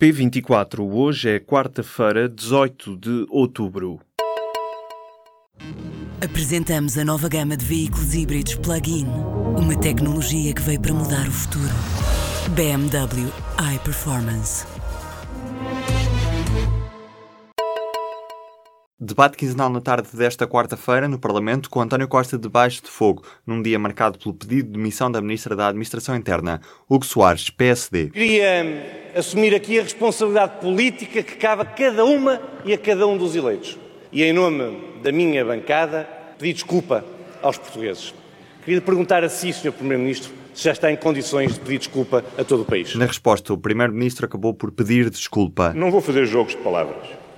P24, hoje é quarta-feira, 18 de outubro. Apresentamos a nova gama de veículos híbridos plug-in. Uma tecnologia que veio para mudar o futuro. BMW iPerformance. Debate quinzenal na tarde desta quarta-feira no Parlamento com António Costa debaixo de fogo, num dia marcado pelo pedido de demissão da Ministra da Administração Interna, Hugo Soares, PSD. Queria hum, assumir aqui a responsabilidade política que cabe a cada uma e a cada um dos eleitos. E em nome da minha bancada, pedir desculpa aos portugueses. Queria perguntar a si, Sr. Primeiro-Ministro, se já está em condições de pedir desculpa a todo o país. Na resposta, o Primeiro-Ministro acabou por pedir desculpa. Não vou fazer jogos de palavras.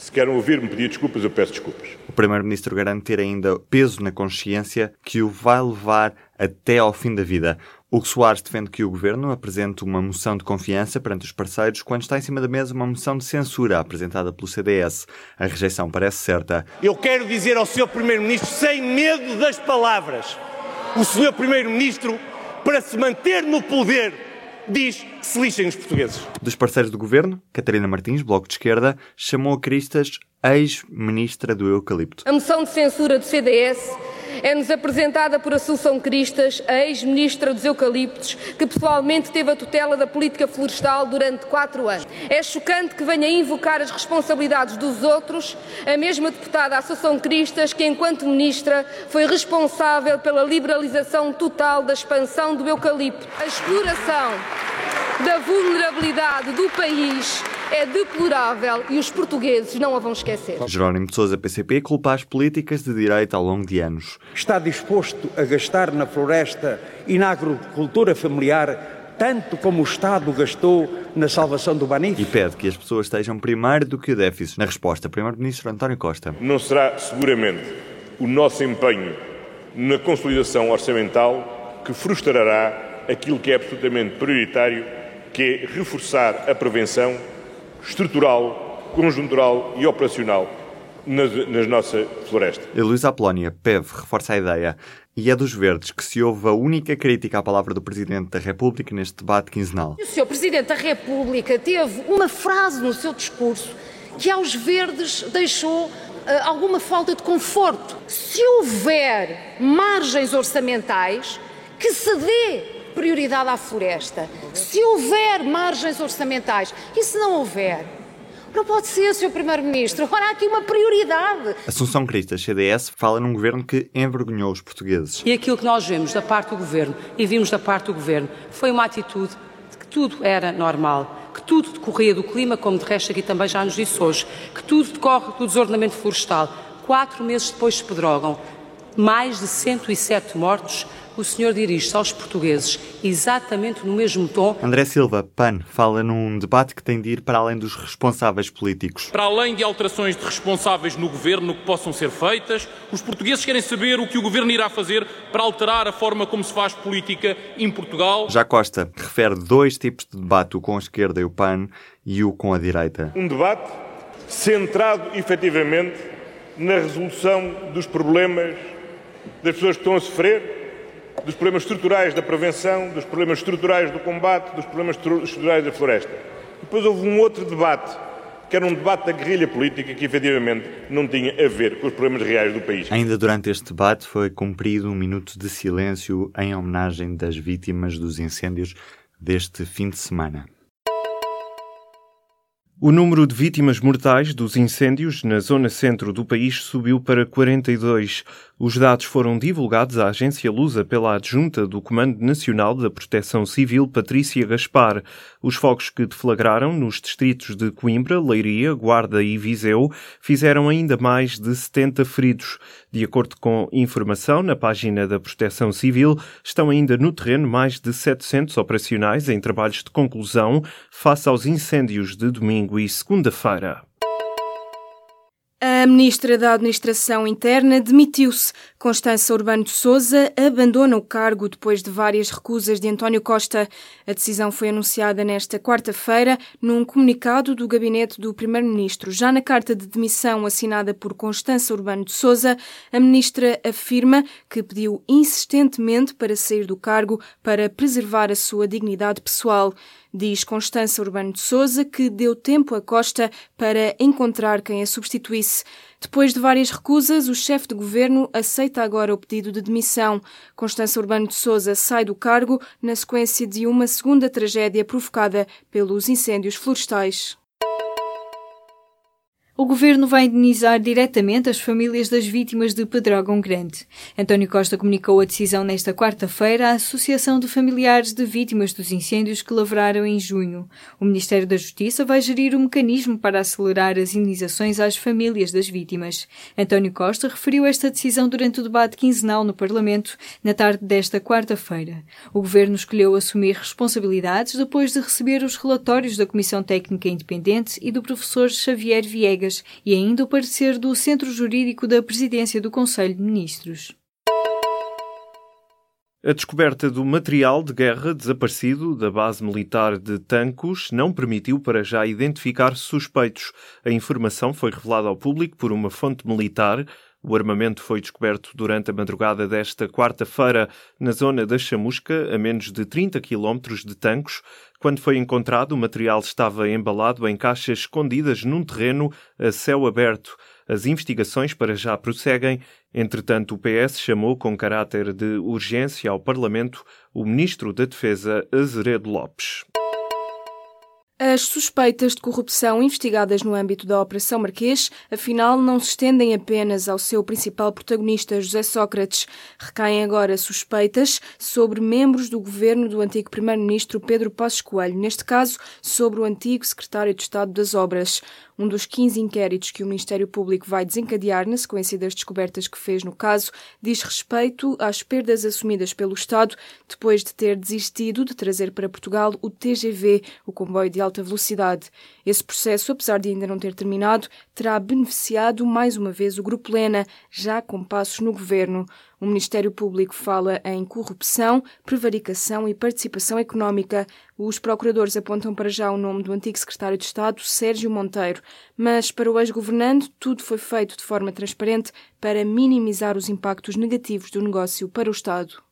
Se querem ouvir-me pedir desculpas, eu peço desculpas. O Primeiro-Ministro garante ter ainda peso na consciência que o vai levar até ao fim da vida. Hugo Soares defende que o Governo apresente uma moção de confiança perante os parceiros quando está em cima da mesa uma moção de censura apresentada pelo CDS. A rejeição parece certa. Eu quero dizer ao Sr. Primeiro-Ministro, sem medo das palavras, o Sr. Primeiro-Ministro, para se manter no poder, diz que se lixem os portugueses. Dos parceiros do governo, Catarina Martins, Bloco de Esquerda, chamou a Cristas ex-ministra do Eucalipto. A moção de censura do CDS é-nos apresentada por Assunção Cristas, a ex-ministra dos Eucaliptos, que pessoalmente teve a tutela da política florestal durante quatro anos. É chocante que venha invocar as responsabilidades dos outros a mesma deputada Assunção Cristas, que enquanto ministra foi responsável pela liberalização total da expansão do eucalipto. A exploração da vulnerabilidade do país é deplorável e os portugueses não a vão esquecer. Jerónimo de Sousa, PCP, culpa as políticas de direita ao longo de anos. Está disposto a gastar na floresta e na agricultura familiar tanto como o Estado gastou na salvação do Banif? E pede que as pessoas estejam primeiro do que o déficit. Na resposta, Primeiro-Ministro António Costa. Não será seguramente o nosso empenho na consolidação orçamental que frustrará aquilo que é absolutamente prioritário, que é reforçar a prevenção estrutural, conjuntural e operacional nas, nas nossa floresta. E Luísa Apolónia, PEV, reforça a ideia. E é dos verdes que se ouve a única crítica à palavra do Presidente da República neste debate quinzenal. O Sr. Presidente da República teve uma frase no seu discurso que aos verdes deixou uh, alguma falta de conforto. Se houver margens orçamentais, que se dê prioridade à floresta. Se houver margens orçamentais e se não houver, não pode ser, Sr. Primeiro-Ministro. Ora, há aqui uma prioridade. Assunção Cristas, CDS, fala num governo que envergonhou os portugueses. E aquilo que nós vemos da parte do governo e vimos da parte do governo foi uma atitude de que tudo era normal, que tudo decorria do clima, como de resto aqui também já nos disse hoje, que tudo decorre do desordenamento florestal. Quatro meses depois se pedrogam. Mais de 107 mortos o senhor dirige-se aos portugueses exatamente no mesmo tom. André Silva, PAN, fala num debate que tem de ir para além dos responsáveis políticos. Para além de alterações de responsáveis no governo que possam ser feitas, os portugueses querem saber o que o governo irá fazer para alterar a forma como se faz política em Portugal. Já Costa refere dois tipos de debate, o com a esquerda e o PAN e o com a direita. Um debate centrado efetivamente na resolução dos problemas das pessoas que estão a sofrer dos problemas estruturais da prevenção, dos problemas estruturais do combate, dos problemas estruturais da floresta. Depois houve um outro debate, que era um debate da guerrilha política que efetivamente não tinha a ver com os problemas reais do país. Ainda durante este debate foi cumprido um minuto de silêncio em homenagem das vítimas dos incêndios deste fim de semana. O número de vítimas mortais dos incêndios na zona centro do país subiu para 42. Os dados foram divulgados à agência Lusa pela adjunta do Comando Nacional da Proteção Civil, Patrícia Gaspar. Os focos que deflagraram nos distritos de Coimbra, Leiria, Guarda e Viseu fizeram ainda mais de 70 feridos. De acordo com informação na página da Proteção Civil, estão ainda no terreno mais de 700 operacionais em trabalhos de conclusão face aos incêndios de domingo e segunda-feira. A ministra da Administração Interna demitiu-se. Constança Urbano de Souza abandona o cargo depois de várias recusas de António Costa. A decisão foi anunciada nesta quarta-feira num comunicado do gabinete do primeiro-ministro. Já na carta de demissão assinada por Constança Urbano de Souza, a ministra afirma que pediu insistentemente para sair do cargo para preservar a sua dignidade pessoal. Diz Constança Urbano de Souza, que deu tempo a Costa para encontrar quem a substituísse. Depois de várias recusas, o chefe de governo aceita agora o pedido de demissão. Constança Urbano de Souza sai do cargo na sequência de uma segunda tragédia provocada pelos incêndios florestais. O governo vai indenizar diretamente as famílias das vítimas de Pedrógão Grande. António Costa comunicou a decisão nesta quarta-feira à Associação de Familiares de Vítimas dos Incêndios que lavraram em junho. O Ministério da Justiça vai gerir o um mecanismo para acelerar as indenizações às famílias das vítimas. António Costa referiu esta decisão durante o debate quinzenal no Parlamento na tarde desta quarta-feira. O governo escolheu assumir responsabilidades depois de receber os relatórios da Comissão Técnica Independente e do professor Xavier Viegas e ainda o parecer do Centro Jurídico da Presidência do Conselho de Ministros. A descoberta do material de guerra desaparecido da base militar de Tancos não permitiu para já identificar suspeitos. A informação foi revelada ao público por uma fonte militar. O armamento foi descoberto durante a madrugada desta quarta-feira na zona da Chamusca, a menos de 30 quilómetros de Tancos. Quando foi encontrado, o material estava embalado em caixas escondidas num terreno a céu aberto. As investigações para já prosseguem. Entretanto, o PS chamou com caráter de urgência ao Parlamento o Ministro da Defesa, Azeredo Lopes. As suspeitas de corrupção investigadas no âmbito da Operação Marquês, afinal, não se estendem apenas ao seu principal protagonista, José Sócrates. Recaem agora suspeitas sobre membros do governo do antigo Primeiro-Ministro Pedro Passos Coelho, neste caso, sobre o antigo Secretário de Estado das Obras um dos 15 inquéritos que o Ministério Público vai desencadear na sequência das descobertas que fez no caso, diz respeito às perdas assumidas pelo Estado depois de ter desistido de trazer para Portugal o TGV, o comboio de alta velocidade. Esse processo, apesar de ainda não ter terminado, terá beneficiado mais uma vez o Grupo Lena, já com passos no governo. O Ministério Público fala em corrupção, prevaricação e participação económica. Os procuradores apontam para já o nome do antigo secretário de Estado, Sérgio Monteiro. Mas para o ex-governante, tudo foi feito de forma transparente para minimizar os impactos negativos do negócio para o Estado.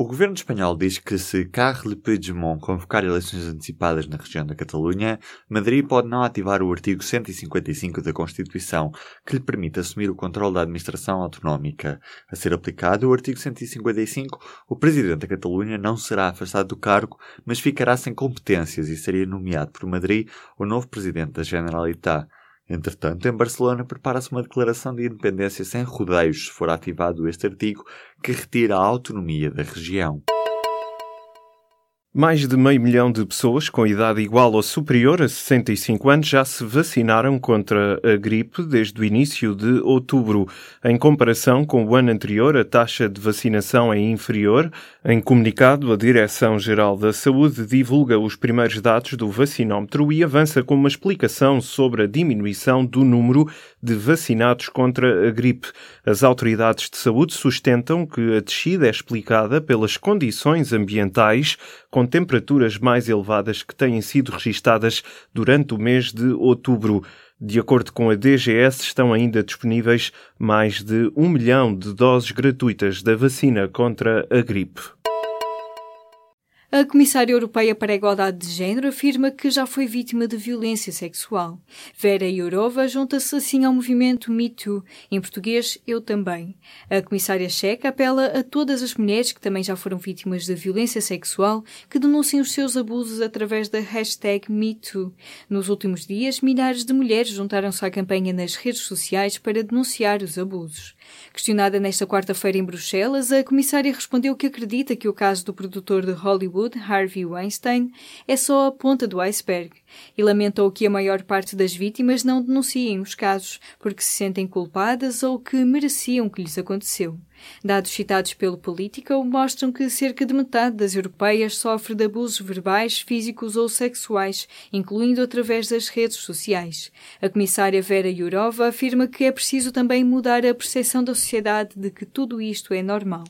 O governo espanhol diz que se Carles Puigdemont convocar eleições antecipadas na região da Catalunha, Madrid pode não ativar o artigo 155 da Constituição, que lhe permite assumir o controle da administração autonómica. A ser aplicado o artigo 155, o presidente da Catalunha não será afastado do cargo, mas ficará sem competências e seria nomeado por Madrid o novo presidente da Generalitat. Entretanto, em Barcelona prepara-se uma declaração de independência sem rodeios se for ativado este artigo que retira a autonomia da região. Mais de meio milhão de pessoas com idade igual ou superior a 65 anos já se vacinaram contra a gripe desde o início de outubro. Em comparação com o ano anterior, a taxa de vacinação é inferior. Em comunicado, a Direção-Geral da Saúde divulga os primeiros dados do vacinómetro e avança com uma explicação sobre a diminuição do número de vacinados contra a gripe. As autoridades de saúde sustentam que a descida é explicada pelas condições ambientais com temperaturas mais elevadas que têm sido registadas durante o mês de outubro. De acordo com a DGS, estão ainda disponíveis mais de um milhão de doses gratuitas da vacina contra a gripe. A Comissária Europeia para a Igualdade de Gênero afirma que já foi vítima de violência sexual. Vera Jourova junta-se assim ao movimento Me Too, em português, Eu Também. A Comissária Checa apela a todas as mulheres que também já foram vítimas de violência sexual que denunciem os seus abusos através da hashtag MeToo. Nos últimos dias, milhares de mulheres juntaram-se à campanha nas redes sociais para denunciar os abusos. Questionada nesta quarta-feira em Bruxelas, a Comissária respondeu que acredita que o caso do produtor de Hollywood Harvey Weinstein, é só a ponta do iceberg e lamentou que a maior parte das vítimas não denunciem os casos porque se sentem culpadas ou que mereciam que lhes aconteceu. Dados citados pelo Politico mostram que cerca de metade das europeias sofre de abusos verbais, físicos ou sexuais, incluindo através das redes sociais. A comissária Vera Jourova afirma que é preciso também mudar a percepção da sociedade de que tudo isto é normal.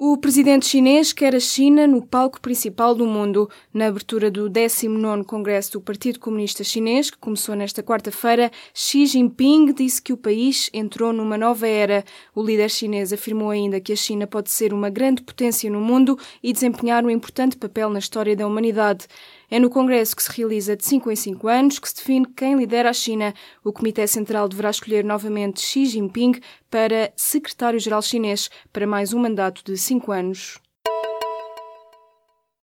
O presidente chinês quer a China no palco principal do mundo. Na abertura do 19º Congresso do Partido Comunista Chinês, que começou nesta quarta-feira, Xi Jinping disse que o país entrou numa nova era. O líder chinês afirmou ainda que a China pode ser uma grande potência no mundo e desempenhar um importante papel na história da humanidade. É no Congresso que se realiza de 5 em 5 anos que se define quem lidera a China. O Comitê Central deverá escolher novamente Xi Jinping para secretário-geral chinês para mais um mandato de 5 anos.